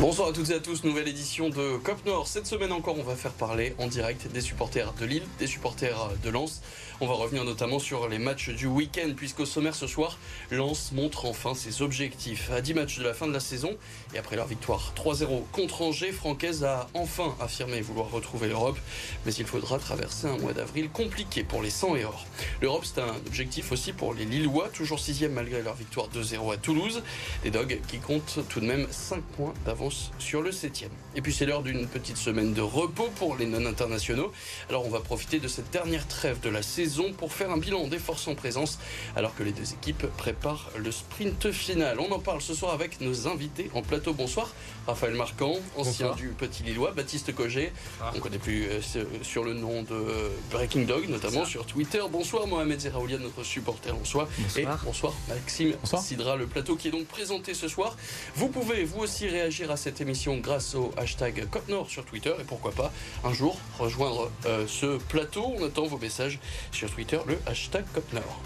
Bonsoir à toutes et à tous, nouvelle édition de COP Nord. Cette semaine encore, on va faire parler en direct des supporters de Lille, des supporters de Lens. On va revenir notamment sur les matchs du week-end, puisqu'au sommaire ce soir, Lens montre enfin ses objectifs. À 10 matchs de la fin de la saison, et après leur victoire 3-0 contre Angers, Francaise a enfin affirmé vouloir retrouver l'Europe. Mais il faudra traverser un mois d'avril compliqué pour les 100 et or. L'Europe, c'est un objectif aussi pour les Lillois, toujours 6 malgré leur victoire 2-0 à Toulouse. Les Dogs qui comptent tout de même 5 points d'avance sur le 7 Et puis c'est l'heure d'une petite semaine de repos pour les non-internationaux. Alors on va profiter de cette dernière trêve de la saison pour faire un bilan des forces en présence alors que les deux équipes préparent le sprint final. On en parle ce soir avec nos invités en plateau. Bonsoir. Raphaël Marquand, ancien du Petit Lillois, Baptiste Cogé, on connaît plus euh, sur le nom de Breaking Dog, notamment sur Twitter. Bonsoir Mohamed Zeraoulia, notre supporter en soi. Et bonsoir Maxime Sidra, le plateau qui est donc présenté ce soir. Vous pouvez vous aussi réagir à cette émission grâce au hashtag Côte Nord sur Twitter et pourquoi pas un jour rejoindre euh, ce plateau. On attend vos messages sur Twitter, le hashtag Côte Nord.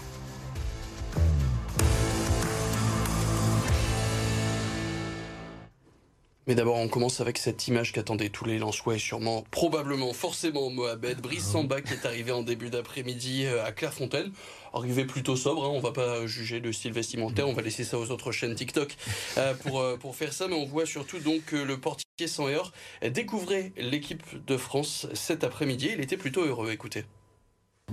Mais d'abord, on commence avec cette image qu'attendaient tous les Lensois et sûrement, probablement, forcément Mohamed. Brice Samba qui est arrivé en début d'après-midi euh, à Clairefontaine. Arrivé plutôt sobre, hein, on va pas juger le style vestimentaire, on va laisser ça aux autres chaînes TikTok euh, pour, euh, pour faire ça. Mais on voit surtout donc le portier sans heure découvrait l'équipe de France cet après-midi. Il était plutôt heureux, écoutez.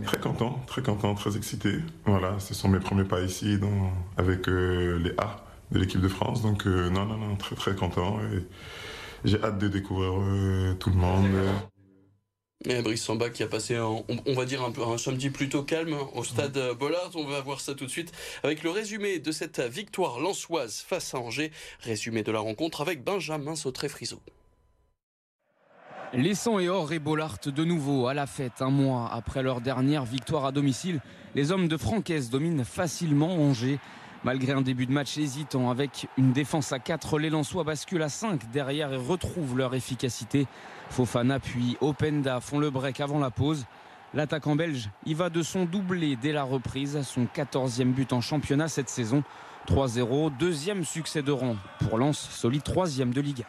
Très content, très content, très excité. Voilà, ce sont mes premiers pas ici avec les A de l'équipe de France. Donc euh, non, non, non, très très content. Et j'ai hâte de découvrir euh, tout le monde. Et Brice Samba qui a passé, on, va dire, un, samedi plutôt calme au stade Bollard. On va voir ça tout de suite avec le résumé de cette victoire lançoise face à Angers. Résumé de la rencontre avec Benjamin Sautré-Friseau. Les 100 et or et Bollard de nouveau à la fête un mois après leur dernière victoire à domicile. Les hommes de Francaise dominent facilement Angers. Malgré un début de match hésitant avec une défense à 4, les Lensois basculent à 5 derrière et retrouvent leur efficacité. Fofana puis Openda font le break avant la pause. L'attaquant belge y va de son doublé dès la reprise, son 14e but en championnat cette saison. 3-0, deuxième succès de rang pour Lens, solide troisième de Liga.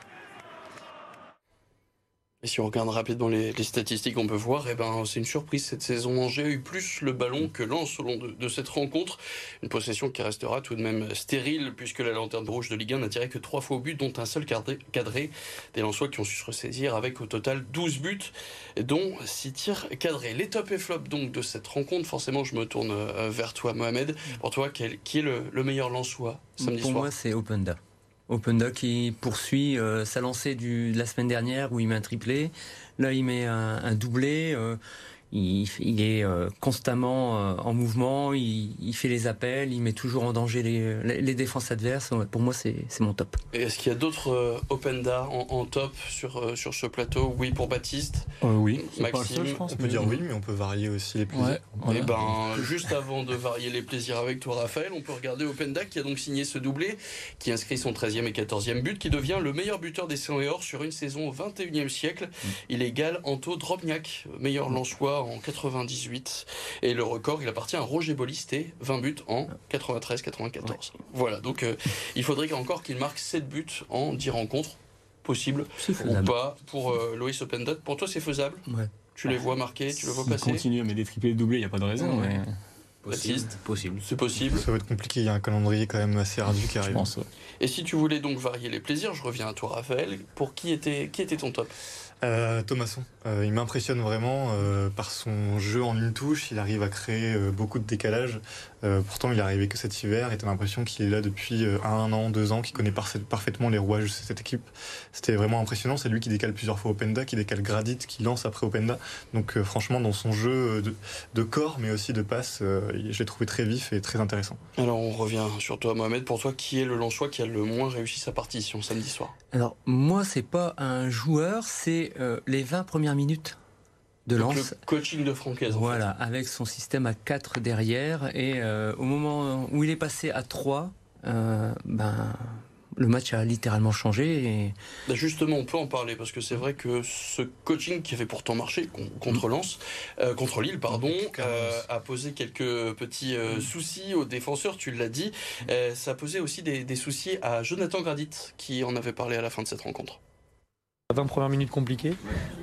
Et si on regarde rapidement les, statistiques, on peut voir, eh ben, c'est une surprise cette saison. Angers a eu plus le ballon que Lens au long de, cette rencontre. Une possession qui restera tout de même stérile, puisque la lanterne rouge de Ligue 1 n'a tiré que trois fois au but, dont un seul cadré. Des Lensois qui ont su se ressaisir avec au total 12 buts, dont 6 tirs cadrés. Les top et flop donc de cette rencontre, forcément, je me tourne euh, vers toi, Mohamed. Pour toi, qui est le, meilleur Lensois samedi soir? Pour moi, c'est Openda. Openda qui poursuit euh, sa lancée de la semaine dernière où il met un triplé. Là, il met un, un doublé. Euh, il, est euh, constamment euh, en mouvement, il, fait les appels, il met toujours en danger les, défenses adverses. Pour moi, c'est mon top. Est-ce qu'il y a d'autres euh, Open en, top sur, sur ce plateau? Oui pour Baptiste Oui, Maxime. je pense. On peut dire oui, mais on peut varier aussi les plaisirs. Et eh ben, juste avant de varier les plaisirs avec toi, Raphaël, on peut regarder Openda qui a donc signé ce doublé, qui inscrit son 13e et 14e but, qui devient le meilleur buteur des 100 et or sur une saison au 21e siècle. Mm. Il égale Anto Drobniak, meilleur lançois en 98. Et le record, il appartient à Roger Bolisté, 20 buts en 93-94. Voilà, donc euh, il faudrait encore qu'il marque 7 buts en 10 rencontres. Possible ou pas pour euh, Loïs Opendot. Pour toi, c'est faisable? Ouais. Tu les vois marquer, tu le vois passer? continue mais des triplés doublés, il n'y a pas de raison. Possible. C'est possible. Ça va être compliqué, il y a un calendrier quand même assez ardu qui arrive. Et si tu voulais donc varier les plaisirs, je reviens à toi Raphaël, pour qui était, qui était ton top? Euh, Thomasson, euh, il m'impressionne vraiment euh, par son jeu en une touche. Il arrive à créer beaucoup de décalage. pourtant, il est arrivé que cet hiver et t'as l'impression qu'il est là depuis un an, deux ans, qu'il connaît parfaitement les rouages de cette équipe. C'était vraiment impressionnant. C'est lui qui décale plusieurs fois Openda, qui décale Gradit, qui lance après Openda. Donc, franchement, dans son jeu de, corps, mais aussi de passe, je l'ai trouvé très vif et très intéressant. Alors, on revient sur toi, Mohamed. Pour toi, qui est le Lensois qui a le moins réussi sa partition samedi soir? Alors, moi, c'est pas un joueur, c'est euh, les 20 premières minutes de lance. Le coaching de Francaise. Voilà, avec son système à 4 derrière. Et euh, au moment où il est passé à 3, euh, ben, le match a littéralement changé. Et... Bah, justement, on peut en parler parce que c'est vrai que ce coaching qui avait pourtant marché contre mm. Lens, euh, contre Lille, pardon, euh, a posé quelques petits euh, mm. soucis aux défenseurs. Tu l'as dit, ça a posé aussi des, des soucis à Jonathan Gradit qui en avait parlé à la fin de cette rencontre. 20 premières minutes compliquées.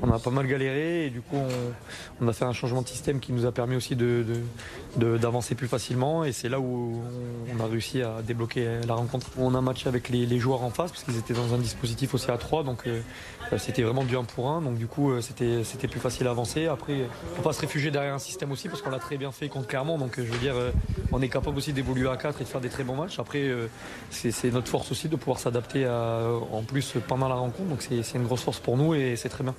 On a pas mal galéré et du coup on, a fait un changement de système qui nous a permis aussi d'avancer de, plus facilement et c'est là où on a réussi à débloquer la rencontre. On a matché avec les, joueurs en face parce qu'ils étaient dans un dispositif aussi à 3 donc euh, c'était vraiment du 1 pour 1 donc du coup euh, c'était plus facile à avancer. Après on peut pas se réfugier derrière un système aussi parce qu'on l'a très bien fait contre Clermont donc euh, je veux dire on est capable aussi d'évoluer à 4 et de faire des très bons matchs. Après c'est notre force aussi de pouvoir s'adapter en plus pendant la rencontre donc c'est une grosse force pour nous et c'est très bien.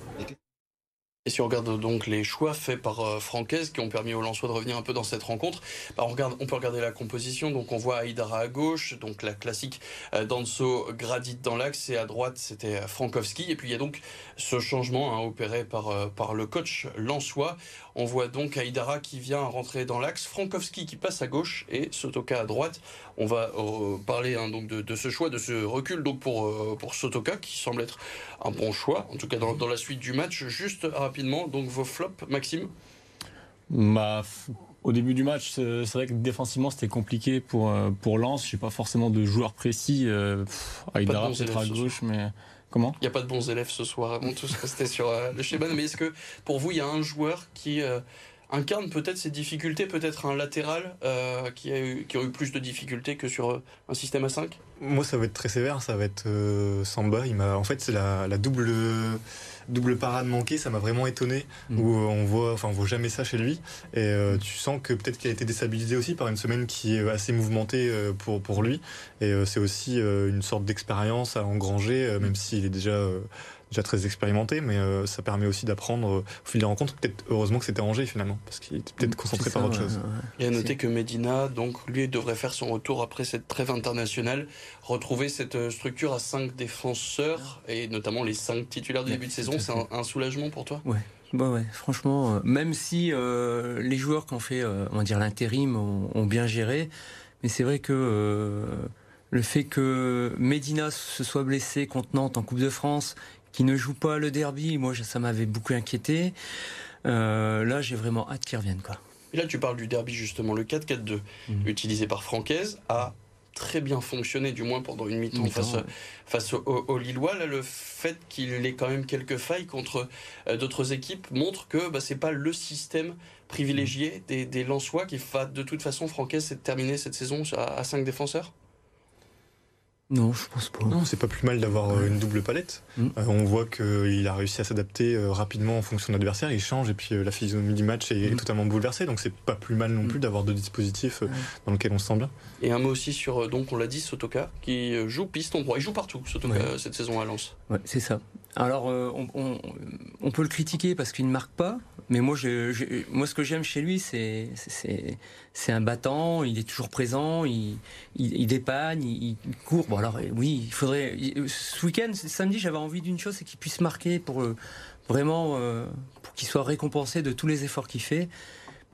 Et si on regarde donc les choix faits par euh, Francaise qui ont permis aux Lensois de revenir un peu dans cette rencontre, bah, on, peut regarder la composition. Donc on voit Aïdara à gauche, donc la classique euh, Danso Gradit dans l'axe et à droite c'était euh, Frankowski. Et puis il y a donc ce changement hein, opéré par, par le coach Lensois. On voit donc Aïdara qui vient rentrer dans l'axe, Frankowski qui passe à gauche et Sotoka à droite. On va parler hein, donc de, ce choix, de ce recul donc pour, pour Sotoka qui semble être un bon choix, en tout cas dans, dans la suite du match. Juste rapidement, donc vos flops, Maxime? Bah, Au début du match, c'est vrai que défensivement c'était compliqué pour, euh, pour Lens. Je n'ai pas forcément de joueur précis. Euh, Aïdara peut-être à gauche, mais. Comment? Il n'y a pas de bons élèves ce soir. On tous restés sur euh, le schéma. Mais est-ce que pour vous, il y a un joueur qui incarne peut-être ces difficultés, peut-être un latéral euh, qui, a eu, qui a eu plus de difficultés que sur euh, un système à 5 Moi, ça va être très sévère, ça va être euh, Samba. Il m'a, en fait, c'est la, double, double parade manquée, ça m'a vraiment étonné. Mm. Où on voit, enfin, on voit jamais ça chez lui. Et tu sens que peut-être qu'il a été déstabilisé aussi par une semaine qui est assez mouvementée pour, pour lui. Et c'est aussi une sorte d'expérience à engranger, même s'il est déjà déjà très expérimenté, mais euh, ça permet aussi d'apprendre au fil des rencontres. Peut-être heureusement que c'était rangé finalement, parce qu'il était peut-être concentré par autre chose. Il a noté que Medina, donc lui, devrait faire son retour après cette trêve internationale, retrouver cette euh, structure à 5 défenseurs et notamment les 5 titulaires du début de saison. C'est un, soulagement pour toi? Ouais. Bah ouais, franchement, euh, même si les joueurs qui ont fait, on va dire l'intérim, ont, bien géré, mais c'est vrai que le fait que Medina se soit blessé contre Nantes en Coupe de France, qui ne joue pas le derby. Moi, ça m'avait beaucoup inquiété. Euh, là, j'ai vraiment hâte qu'il revienne. Quoi. Et là, tu parles du derby, justement. Le 4-4-2, mhm. utilisé par Francaise, a très bien fonctionné, du moins pendant une mi-temps face, face au, Lillois. Là, le fait qu'il ait quand même quelques failles contre euh, d'autres équipes montre que bah, c'est pas le système privilégié mhm. des, des Lensois qui va de toute façon Francaise c'est de terminer cette saison à, à 5 défenseurs non, je pense pas. Non, c'est pas plus mal d'avoir euh, une double palette. Mm. Euh, on voit qu'il a réussi à s'adapter euh, rapidement en fonction de l'adversaire. Il change et puis la physionomie du match est, mm. totalement bouleversée. Donc c'est pas plus mal non mm. plus d'avoir deux dispositifs dans lesquels on se sent bien. Et un mot aussi sur, donc on l'a dit, Sotoka, qui joue piston droit. Il joue partout, Sotoka, cette saison à Lens. Ouais, c'est ça. Alors, on, on, peut le critiquer parce qu'il ne marque pas, mais moi, ce que j'aime chez lui, c'est un battant, il est toujours présent, il, il, dépanne, il, court. Bon, alors oui, il faudrait. Ce week-end, samedi, j'avais envie d'une chose, c'est qu'il puisse marquer pour euh, vraiment euh, qu'il soit récompensé de tous les efforts qu'il fait.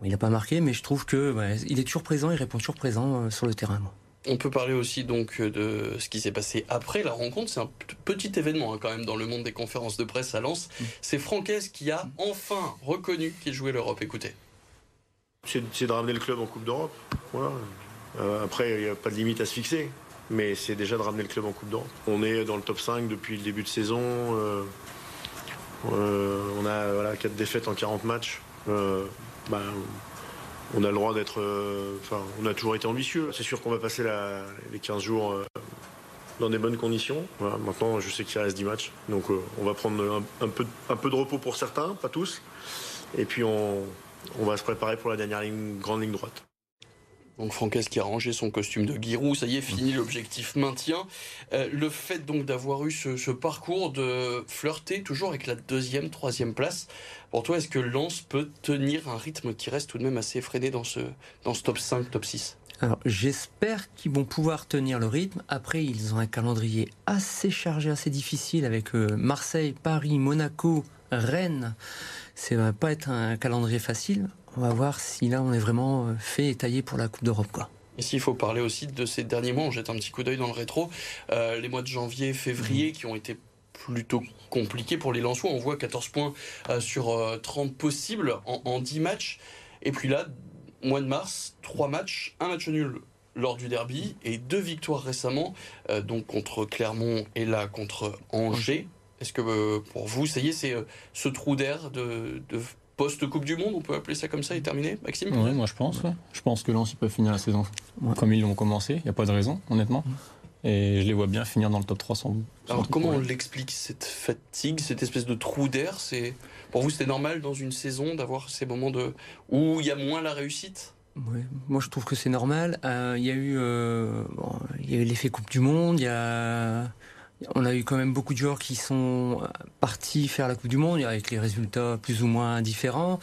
il n'a pas marqué, mais je trouve que il est toujours présent, il répond toujours présent euh, sur le terrain. On peut parler aussi donc de ce qui s'est passé après la rencontre. C'est un petit événement hein, quand même dans le monde des conférences de presse à Lens. Mm. C'est Francaise qui a enfin reconnu qu'il jouait l'Europe. Écoutez. C'est de ramener le club en Coupe d'Europe. Euh, après, il n'y a pas de limite à se fixer. Mais c'est déjà de ramener le club en Coupe d'Europe. On est dans le top 5 depuis le début de saison. Euh, euh, on a voilà, 4 défaites en 40 matchs. Ben, on a le droit d'être. Enfin, on a toujours été ambitieux. C'est sûr qu'on va passer les 15 jours dans des bonnes conditions. maintenant, je sais qu'il reste 10 matchs. Donc, on va prendre un, peu, un peu de repos pour certains, pas tous. Et puis, on, on va se préparer pour la dernière ligne, grande ligne droite. Donc Franquès qui a rangé son costume de Giroud, ça y est, fini l'objectif maintien. Euh, le fait donc d'avoir eu ce, parcours de flirter toujours avec la deuxième, troisième place, pour toi, est-ce que Lens peut tenir un rythme qui reste tout de même assez effréné dans ce, dans ce top 5, top 6 alors j'espère qu'ils vont pouvoir tenir le rythme. Après, ils ont un calendrier assez chargé, assez difficile avec euh, Marseille, Paris, Monaco, Rennes. Ça va pas être un calendrier facile. On va voir si là on est vraiment euh, fait et taillé pour la Coupe d'Europe. quoi. Ici, il faut parler aussi de ces derniers mois. On jette un petit coup d'œil dans le rétro. Euh, les mois de janvier, février, qui ont été plutôt compliqués pour les Lensois. On voit 14 points euh, sur 30 possibles en, en 10 matchs. Et puis là, mois de mars, 3 matchs, un match nul lors du derby et deux victoires récemment, donc contre Clermont et là contre Angers. Est-ce que pour vous, ça y est, c'est ce trou d'air de, post-Coupe du Monde, on peut appeler ça comme ça, est terminé, Maxime Oui, moi je pense. Je pense que Lens, ils peuvent finir la saison comme ils l'ont commencé. Il n'y a pas de raison, honnêtement. Et je les vois bien finir dans le top 300. Alors comment on l'explique cette fatigue, cette espèce de trou d'air C'est pour vous c'était normal dans une saison d'avoir ces moments de où il y a moins la réussite? Moi je trouve que c'est normal. Euh, il y a eu, euh, il y a eu l'effet Coupe du Monde. Il y a, on a eu quand même beaucoup de joueurs qui sont partis faire la Coupe du Monde avec les résultats plus ou moins différents.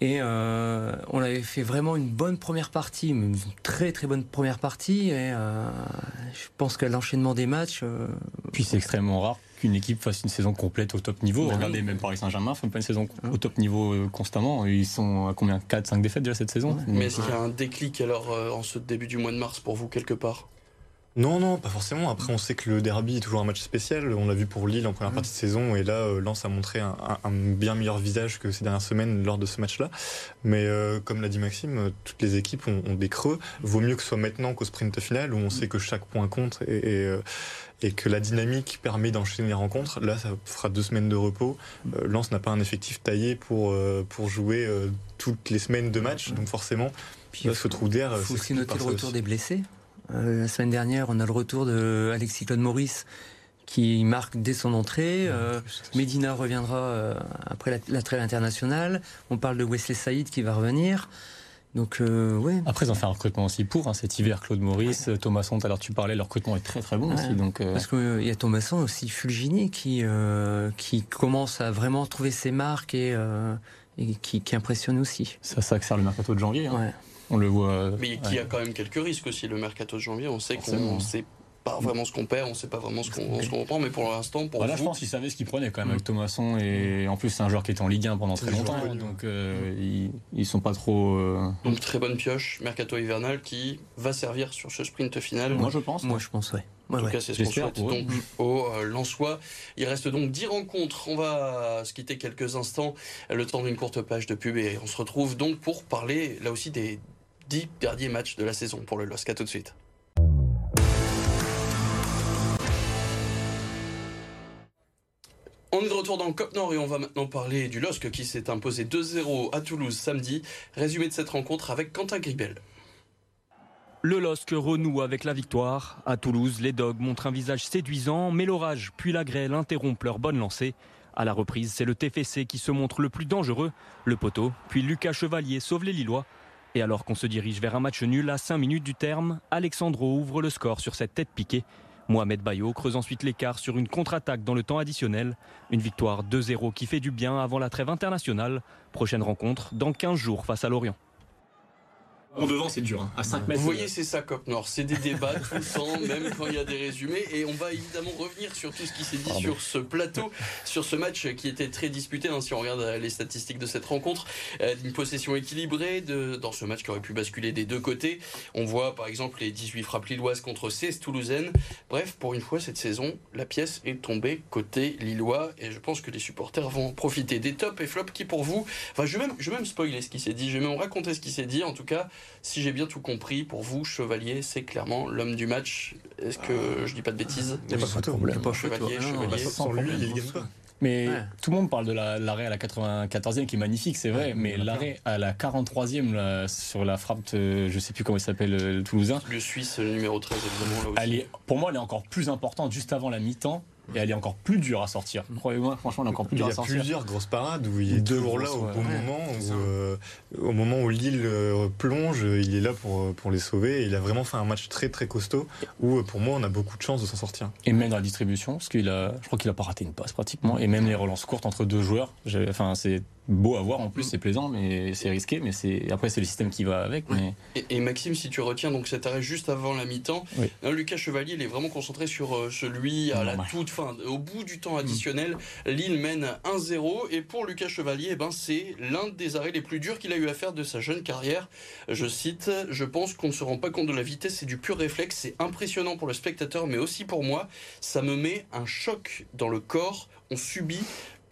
Et euh, on avait fait vraiment une bonne première partie, une très très bonne première partie. Et je pense qu'à l'enchaînement des matchs. Puis c'est extrêmement rare qu'une équipe fasse une saison complète au top niveau. Bah Regardez, même Paris Saint-Germain fait pas une saison au top niveau euh, constamment. Ils sont à combien? 4, 5 défaites déjà cette saison? Mais est-ce qu'il y a un déclic alors euh, en ce début du mois de mars pour vous quelque part? Non, non, pas forcément. Après, on sait que le derby est toujours un match spécial. On l'a vu pour Lille en première partie de saison, et là, euh, Lens a montré un, bien meilleur visage que ces dernières semaines lors de ce match-là. Mais comme l'a dit Maxime, toutes les équipes ont, des creux. Vaut mieux que ce soit maintenant qu'au sprint final, où on sait que chaque point compte et, et que la dynamique permet d'enchaîner les rencontres. Là, ça fera deux semaines de repos. Euh, Lens n'a pas un effectif taillé pour, euh, pour jouer euh, toutes les semaines de match, donc forcément, Puis, ce trou d'air. Il faut aussi noter le retour des blessés. La semaine dernière, on a le retour de Alexis Claude Maurice qui marque dès son entrée. Medina reviendra après la, la internationale. On parle de Wesley Saïd qui va revenir. Donc, euh, ouais. Après, ils ont fait un recrutement aussi pour hein, cet hiver. Claude Maurice, ouais. Thomasson, tout à l'heure tu parlais, leur recrutement est très très bon aussi. Donc, euh... Parce qu'il euh, y a Thomasson aussi, Fulgini, qui, euh, qui commence à vraiment trouver ses marques et, euh, et qui, qui, impressionne aussi. Ça, ça accélère le mercato de janvier. Hein. On le voit. Mais qui a quand même quelques risques aussi, le mercato de janvier. On sait qu'on sait pas vraiment ce qu'on perd, on sait pas vraiment ce qu'on qu reprend, mais pour l'instant, pour voilà, vous... je pense qu'ils savaient ce qu'ils prenaient quand même avec Thomasson et en plus c'est un joueur qui était en Ligue 1 pendant très longtemps, donc euh, ils, ils, sont pas trop. Euh... Donc très bonne pioche, mercato hivernal qui va servir sur ce sprint final. Moi je pense. Moi je pense, ouais. En tout ouais. cas, c'est ce qu'on souhaite donc au euh, Lensois. Il reste donc 10 rencontres. On va se quitter quelques instants, le temps d'une courte page de pub, et on se retrouve donc pour parler là aussi des 10 derniers matchs de la saison pour le LOSC. À tout de suite. On est de retour dans Cop Nord et on va maintenant parler du LOSC qui s'est imposé 2-0 à Toulouse samedi. Résumé de cette rencontre avec Quentin Gribel. Le LOSC renoue avec la victoire. À Toulouse, les Dogs montrent un visage séduisant, mais l'orage puis la grêle interrompent leur bonne lancée. À la reprise, c'est le TFC qui se montre le plus dangereux. Le poteau, puis Lucas Chevalier sauve les Lillois. Et alors qu'on se dirige vers un match nul à 5 minutes du terme, Alexandro ouvre le score sur cette tête piquée. Mohamed Bayo creuse ensuite l'écart sur une contre-attaque dans le temps additionnel. Une victoire 2-0 qui fait du bien avant la trêve internationale. Prochaine rencontre dans 15 jours face à Lorient. En devant, c'est dur. Hein. À 5 mètres. Vous voyez, c'est ça, Cop Nord. C'est des débats tout le temps, même quand il y a des résumés. Et on va évidemment revenir sur tout ce qui s'est dit Pardon. sur ce plateau, sur ce match qui était très disputé. Hein, si on regarde les statistiques de cette rencontre, euh, une possession équilibrée de, dans ce match qui aurait pu basculer des deux côtés. On voit par exemple les 18 frappes lilloises contre 16 toulousaines. Bref, pour une fois, cette saison, la pièce est tombée côté lillois. Et je pense que les supporters vont profiter. Des tops et flops qui, pour vous, enfin, je vais même, je vais même spoiler ce qui s'est dit. Je vais même raconter ce qui s'est dit. En tout cas, si j'ai bien tout compris, pour vous, Chevalier, c'est clairement l'homme du match. Est-ce que euh, je dis pas de bêtises Il n'y a pas de problème. Pas Chevalier, non, Chevalier. Sans lui, il gagne pas. Mais ouais. tout le monde parle de l'arrêt la, à la 94e qui est magnifique, c'est vrai, ouais, mais l'arrêt à la 43e là, sur la frappe, de, je sais plus comment il s'appelle, le Toulousain. Le Suisse, le numéro 13, évidemment. Là aussi. Elle est, pour moi, elle est encore plus importante juste avant la mi-temps et elle est encore plus dure à sortir. Croyez-moi, franchement, elle est encore plus dure à sortir. Il y a plusieurs grosses parades où il est toujours là au bon ouais. moment, où, euh, au moment où Lille euh, plonge, il est là pour, pour les sauver. Et il a vraiment fait un match très très costaud où pour moi on a beaucoup de chances de s'en sortir. Et même dans la distribution, parce qu'il a, je crois qu'il a pas raté une passe pratiquement, et même les relances courtes entre deux joueurs. Enfin, c'est beau à voir en plus, mm. c'est plaisant, mais c'est risqué. Mais c'est après c'est le système qui va avec. Mais... Et, Maxime, si tu retiens donc cet arrêt juste avant la mi-temps, Lucas Chevalier, il est vraiment concentré sur euh, celui à la toute fin, au bout du temps additionnel. Lille mène 1-0 et pour Lucas Chevalier, eh ben c'est l'un des arrêts les plus durs qu'il a eu à faire de sa jeune carrière. Je cite je pense qu'on ne se rend pas compte de la vitesse, c'est du pur réflexe, c'est impressionnant pour le spectateur, mais aussi pour moi. Ça me met un choc dans le corps. On subit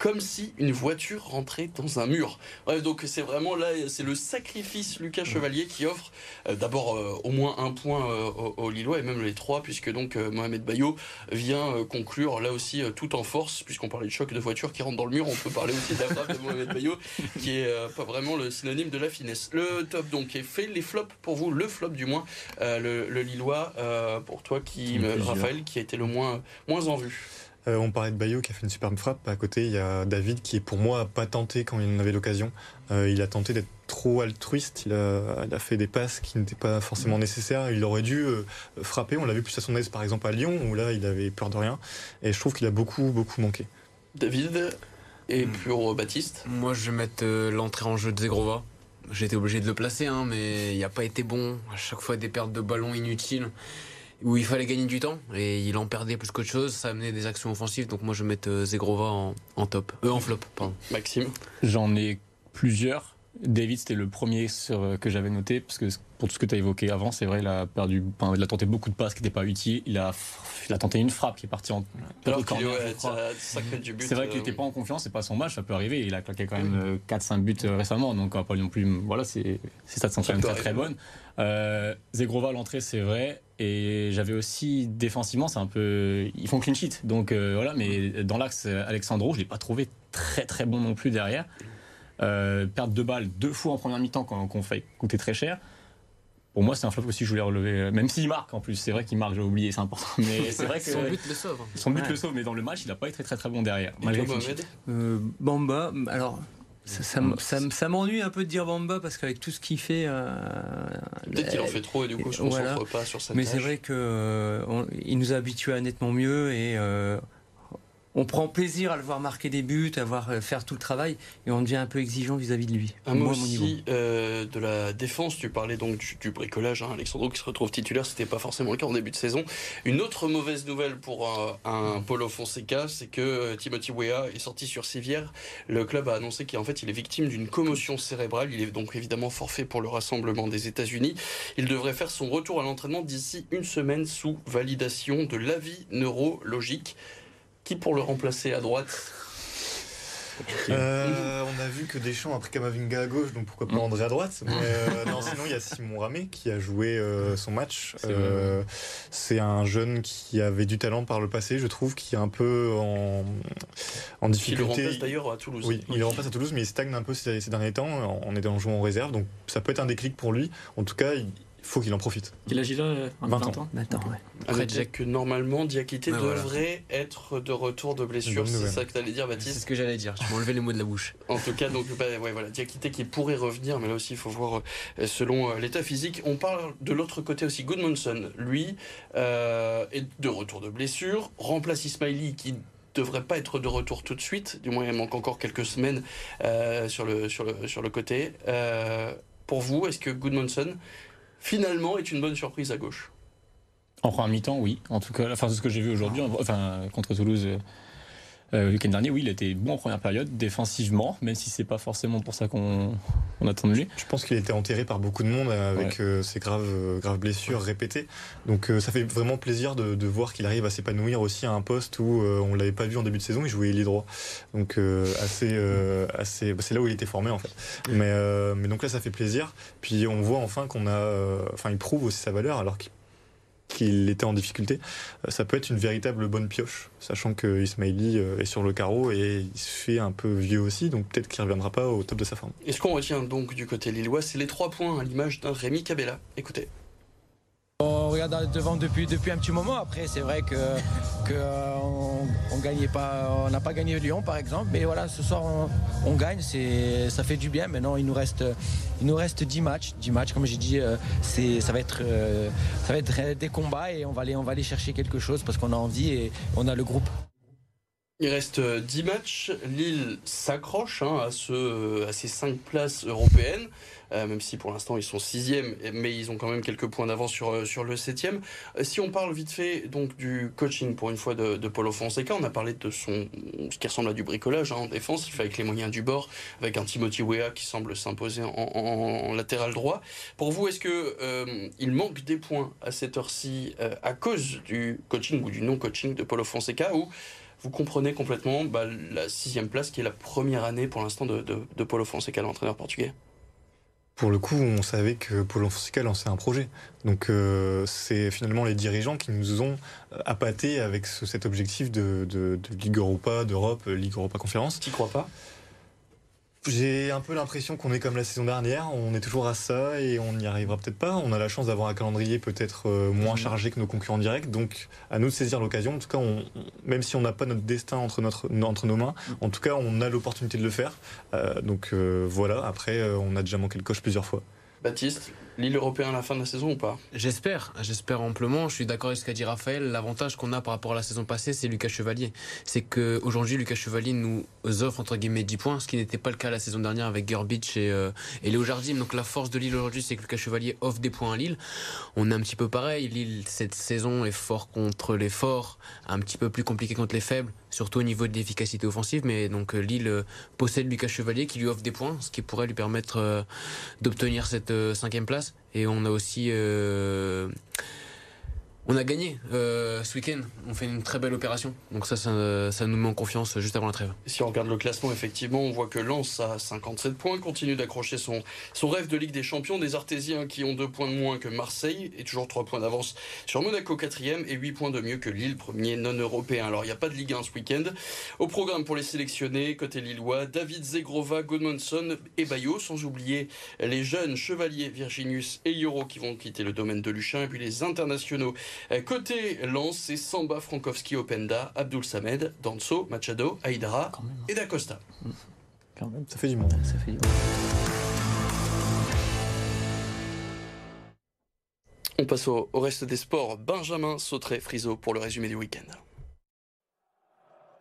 comme si une voiture rentrait dans un mur. donc c'est vraiment là, c'est le sacrifice Lucas Chevalier qui offre euh, d'abord euh, au moins un point euh, aux, Lillois et même les trois, puisque donc Mohamed Bayo vient conclure là aussi tout en force, puisqu'on parlait de choc de voiture qui rentre dans le mur, on peut parler aussi de la frappe de Mohamed Bayo, qui est pas vraiment le synonyme de la finesse. Le top donc est fait, les flops pour vous, le flop du moins, le, Lillois pour toi qui, Raphaël, qui a été le moins, moins en vue. Euh, on parlait de Bayo qui a fait une superbe frappe. À côté, il y a David qui, est pour moi, pas tenté quand il en avait l'occasion. Euh, il a tenté d'être trop altruiste. Il a, fait des passes qui n'étaient pas forcément mm. nécessaires. Il aurait dû euh, frapper. On l'a vu plus à son aise, par exemple, à Lyon, où là, il avait peur de rien. Et je trouve qu'il a beaucoup, beaucoup manqué. David et mm. pour Baptiste? Moi, je vais mettre l'entrée en jeu de Zegrova. J'ai été obligé de le placer, hein, mais il n'a pas été bon. À chaque fois, des pertes de ballon inutiles où il fallait gagner du temps et il en perdait plus qu'autre chose. Ça amenait des actions offensives. Donc moi je vais mettre euh, Zegrova en, top, euh, en flop. Pardon. Maxime J'en ai plusieurs. David, c'était le premier sur, euh, que j'avais noté, parce que pour tout ce que tu as évoqué avant, c'est vrai, il a perdu, il a tenté beaucoup de passes qui n'étaient pas utiles. Il a, il a tenté une frappe qui est partie en. Alors c'est vrai qu'il n'était pas en confiance, c'est pas son match, ça peut arriver. Il a claqué quand même 4-5 buts récemment, donc pas non plus. Voilà, ses stats sont quand même très très bonnes. Euh, Zegrova, l'entrée, c'est vrai. Et j'avais aussi défensivement, c'est un peu. Ils font clean sheet. Donc euh, voilà, mais dans l'axe, Alexandro, je ne l'ai pas trouvé très très bon non plus derrière. Euh, perdre deux balles deux fois en première mi-temps qu'on fait coûter très cher. Pour moi, c'est un flop aussi, je voulais relever. Même s'il marque en plus, c'est vrai qu'il marque, j'ai oublié, c'est important. Mais c'est vrai que. son but le sauve. Son but le sauve, mais dans le match, il n'a pas été très très bon derrière. Malgré euh, Bamba, alors ça, ça, m'ennuie un peu de dire Bamba parce qu'avec tout ce qu'il fait. Euh, Peut-être qu'il en fait trop et du coup, on ne voilà. pas sur sa Mais c'est vrai qu'il euh, nous a habitués à nettement mieux et euh, on prend plaisir à le voir marquer des buts, à voir euh, faire tout le travail, et on devient un peu exigeant vis-à-vis de lui. Un mot aussi euh, de la défense. Tu parlais donc du, bricolage. Hein, Alexandro qui se retrouve titulaire, c'était pas forcément le cas en début de saison. Une autre mauvaise nouvelle pour un, Polo Fonseca, c'est que euh, Timothy Weah est sorti sur civière. Le club a annoncé qu'en fait il est victime d'une commotion cérébrale. Il est donc évidemment forfait pour le rassemblement des États-Unis. Il devrait faire son retour à l'entraînement d'ici une semaine sous validation de l'avis neurologique. Qui pour le remplacer à droite euh, on a vu que Deschamps a pris Kamavinga à gauche, donc pourquoi pas. André à droite. Mais euh, non, sinon il y a Simon Ramé qui a joué euh, son match. C'est un jeune qui avait du talent par le passé, je trouve, qui est un peu en, en difficulté. Il le remplace d'ailleurs à Toulouse. Oui, il le remplace à Toulouse, mais il stagne un peu ces, derniers temps en, étant jouant en réserve. Donc ça peut être un déclic pour lui. En tout cas, il, faut qu'il en profite. Il agit là 20, 20 ans. 20 ans, ouais. Après, que normalement, Diakité devrait être de retour de blessure. C'est ça que tu allais dire, Baptiste C'est ce que j'allais dire. Tu m'as enlevé les mots de la bouche. En tout cas, donc, bah, ouais, voilà, Diakité qui pourrait revenir, mais là aussi, il faut voir euh, selon euh, l'état physique. On parle de l'autre côté aussi. Goodmanson, lui, euh, est de retour de blessure, remplace Ismaili qui devrait pas être de retour tout de suite. Du moins, il manque encore quelques semaines sur, le, sur, le, sur le côté. pour vous, est-ce que Goodmanson finalement est une bonne surprise à gauche. En première mi-temps, oui. En tout cas, enfin, c'est ce que j'ai vu aujourd'hui, enfin, contre Toulouse. Euh, euh, le week-end dernier, oui, il était bon en première période, défensivement, même si c'est pas forcément pour ça qu'on attend de lui. Je pense qu'il était enterré par beaucoup de monde avec euh, ses graves, euh, graves blessures répétées. Donc ça fait vraiment plaisir de, voir qu'il arrive à s'épanouir aussi à un poste où on l'avait pas vu en début de saison, il jouait les droit. Donc assez, assez, bah, c'est là où il était formé en fait. Mais, mais donc là, ça fait plaisir. Puis on voit enfin qu'on a, enfin, il prouve aussi sa valeur alors qu'il qu'il était en difficulté, euh, ça peut être une véritable bonne pioche, sachant que Ismaili euh, est sur le carreau et il se fait un peu vieux aussi, donc peut-être qu'il ne reviendra pas au top de sa forme. Et ce qu'on retient donc du côté lillois, c'est les trois points à l'image d'un Rémi Cabella. Écoutez. On regarde devant depuis, un petit moment. Après, c'est vrai que, euh, pas, on n'a pas gagné Lyon par exemple, mais voilà, ce soir on, gagne, ça fait du bien. Maintenant, il nous reste, il nous reste 10 matchs, 10 matchs, comme j'ai dit, euh, c'est, ça va être, euh, ça va être des combats et on va aller chercher quelque chose parce qu'on a envie et on a le groupe. Il reste 10 matchs. Lille s'accroche hein, à, ce, à ces 5 places européennes. Euh, même si pour l'instant ils sont sixième, mais ils ont quand même quelques points d'avance sur, euh, le septième. Euh, si on parle vite fait donc du coaching pour une fois de, de Paulo Fonseca, on a parlé de son ce qui ressemble à du bricolage hein, en défense, il fait avec les moyens du bord, avec un Timothy Weah qui semble s'imposer en, latéral droit. Pour vous, est-ce que il manque des points à cette heure-ci à cause du coaching ou du non-coaching de Paulo Fonseca ou vous comprenez complètement bah, la sixième place qui est la première année pour l'instant de, de, de Paulo Fonseca, l'entraîneur portugais pour le coup, on savait que Pôle Fonseca lançait un projet. Donc euh, c'est finalement les dirigeants qui nous ont euh, appâtés avec cet objectif de, de, de Ligue Europa, d'Europe, Ligue Europa Conférence. Tu crois pas? J'ai un peu l'impression qu'on est comme la saison dernière, on est toujours à ça et on n'y arrivera peut-être pas. On a la chance d'avoir un calendrier peut-être euh, moins mhm. chargé que nos concurrents directs, donc à nous de saisir l'occasion. En tout cas, on, même si on n'a pas notre destin entre, notre, entre nos mains, en tout cas, on a l'opportunité de le faire. Euh, donc euh, voilà, après, on a déjà manqué le coche plusieurs fois. Baptiste? Lille européen à la fin de la saison ou pas? J'espère, j'espère amplement. Je suis d'accord avec ce qu'a dit Raphaël. L'avantage qu'on a par rapport à la saison passée, c'est Lucas Chevalier. C'est qu'aujourd'hui, Lucas Chevalier nous offre entre guillemets 10 points, ce qui n'était pas le cas la saison dernière avec Gerbich et, euh, et Léo Jardim. Donc la force de Lille aujourd'hui, c'est que Lucas Chevalier offre des points à Lille. On est un petit peu pareil. Lille, cette saison, est fort contre les forts, un petit peu plus compliqué contre les faibles, surtout au niveau de l'efficacité offensive. Mais donc euh, Lille euh, possède Lucas Chevalier qui lui offre des points, ce qui pourrait lui permettre d'obtenir cette cinquième place. Et on a aussi euh, on a gagné euh, ce week-end. On fait une très belle opération. Donc ça, ça, nous met en confiance juste avant la trêve. Si on regarde le classement, effectivement, on voit que Lens a 57 points, continue d'accrocher son, rêve de Ligue des Champions. Des Artésiens qui ont 2 points de moins que Marseille et toujours 3 points d'avance sur Monaco 4e et 8 points de mieux que Lille, premier non européen. Alors il n'y a pas de Ligue 1 ce week-end. Au programme pour les sélectionnés, côté Lillois, David Zegrova, Goodmanson et Bayo, sans oublier les jeunes chevaliers Virginius et Yoro qui vont quitter le domaine de Luchin et puis les internationaux côté Lens, c'est Samba, Frankowski, Openda, Abdul Samed, Danso, Machado, Aïdara hein. et D'Acosta. Quand même, ça fait du monde. Ça fait du monde. On passe au, reste des sports. Benjamin Sautré, Friso pour le résumé du week-end.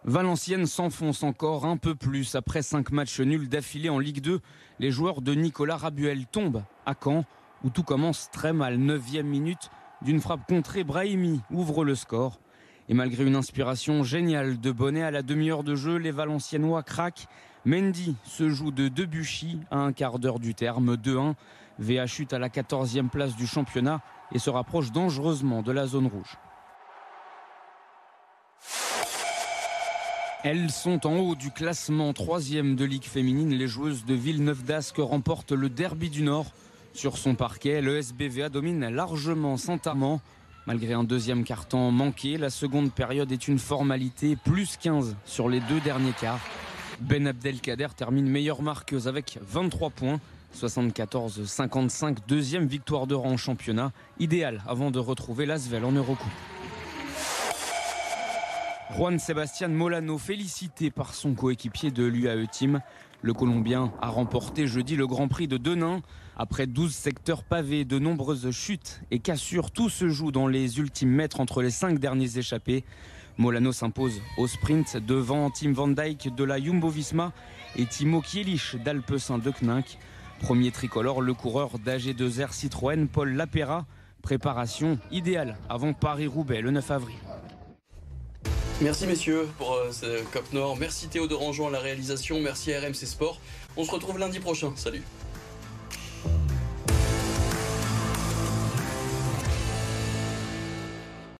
Valenciennes s'enfonce encore un peu plus. Après cinq matchs nuls d'affilée en Ligue 2, les joueurs de Nicolas Rabuel tombent à Caen, où tout commence très mal. 9 minute, d'une frappe contrée, Brahimi ouvre le score. Et malgré une inspiration géniale de Bonnet à la demi-heure de jeu, les Valenciennois craquent. Mendy se joue de Debuchy à un quart d'heure du terme, 2-1. VA chute à la 14e place du championnat et se rapproche dangereusement de la zone rouge. Elles sont en haut du classement, troisième de Ligue féminine. Les joueuses de Villeneuve d'Ascq remportent le Derby du Nord. Sur son parquet, le SBVA domine largement Saint-Amand. Malgré un deuxième carton manqué, la seconde période est une formalité, plus 15 sur les deux derniers quarts. Ben Abdelkader termine meilleure marqueuse avec 23 points. 74-55, deuxième victoire de rang en championnat, idéal avant de retrouver l'Asvel en Eurocoupe. Juan Sebastian Molano félicité par son coéquipier de l'UAE Team. Le Colombien a remporté jeudi le Grand Prix de Denain. Après 12 secteurs pavés, de nombreuses chutes et cassures, tout se joue dans les ultimes mètres entre les cinq derniers échappés. Molano s'impose au sprint devant Tim Van Dyke de la Jumbo-Visma et Timo Kielich d'Alpecin de Kninck. Premier tricolore, le coureur d'AG2R Citroën, Paul Lapera. Préparation idéale avant Paris-Roubaix le 9 avril. Merci messieurs pour euh, ce COP Nord. Merci Théo de Rangeon à la réalisation. Merci à RMC Sport. On se retrouve lundi prochain. Salut.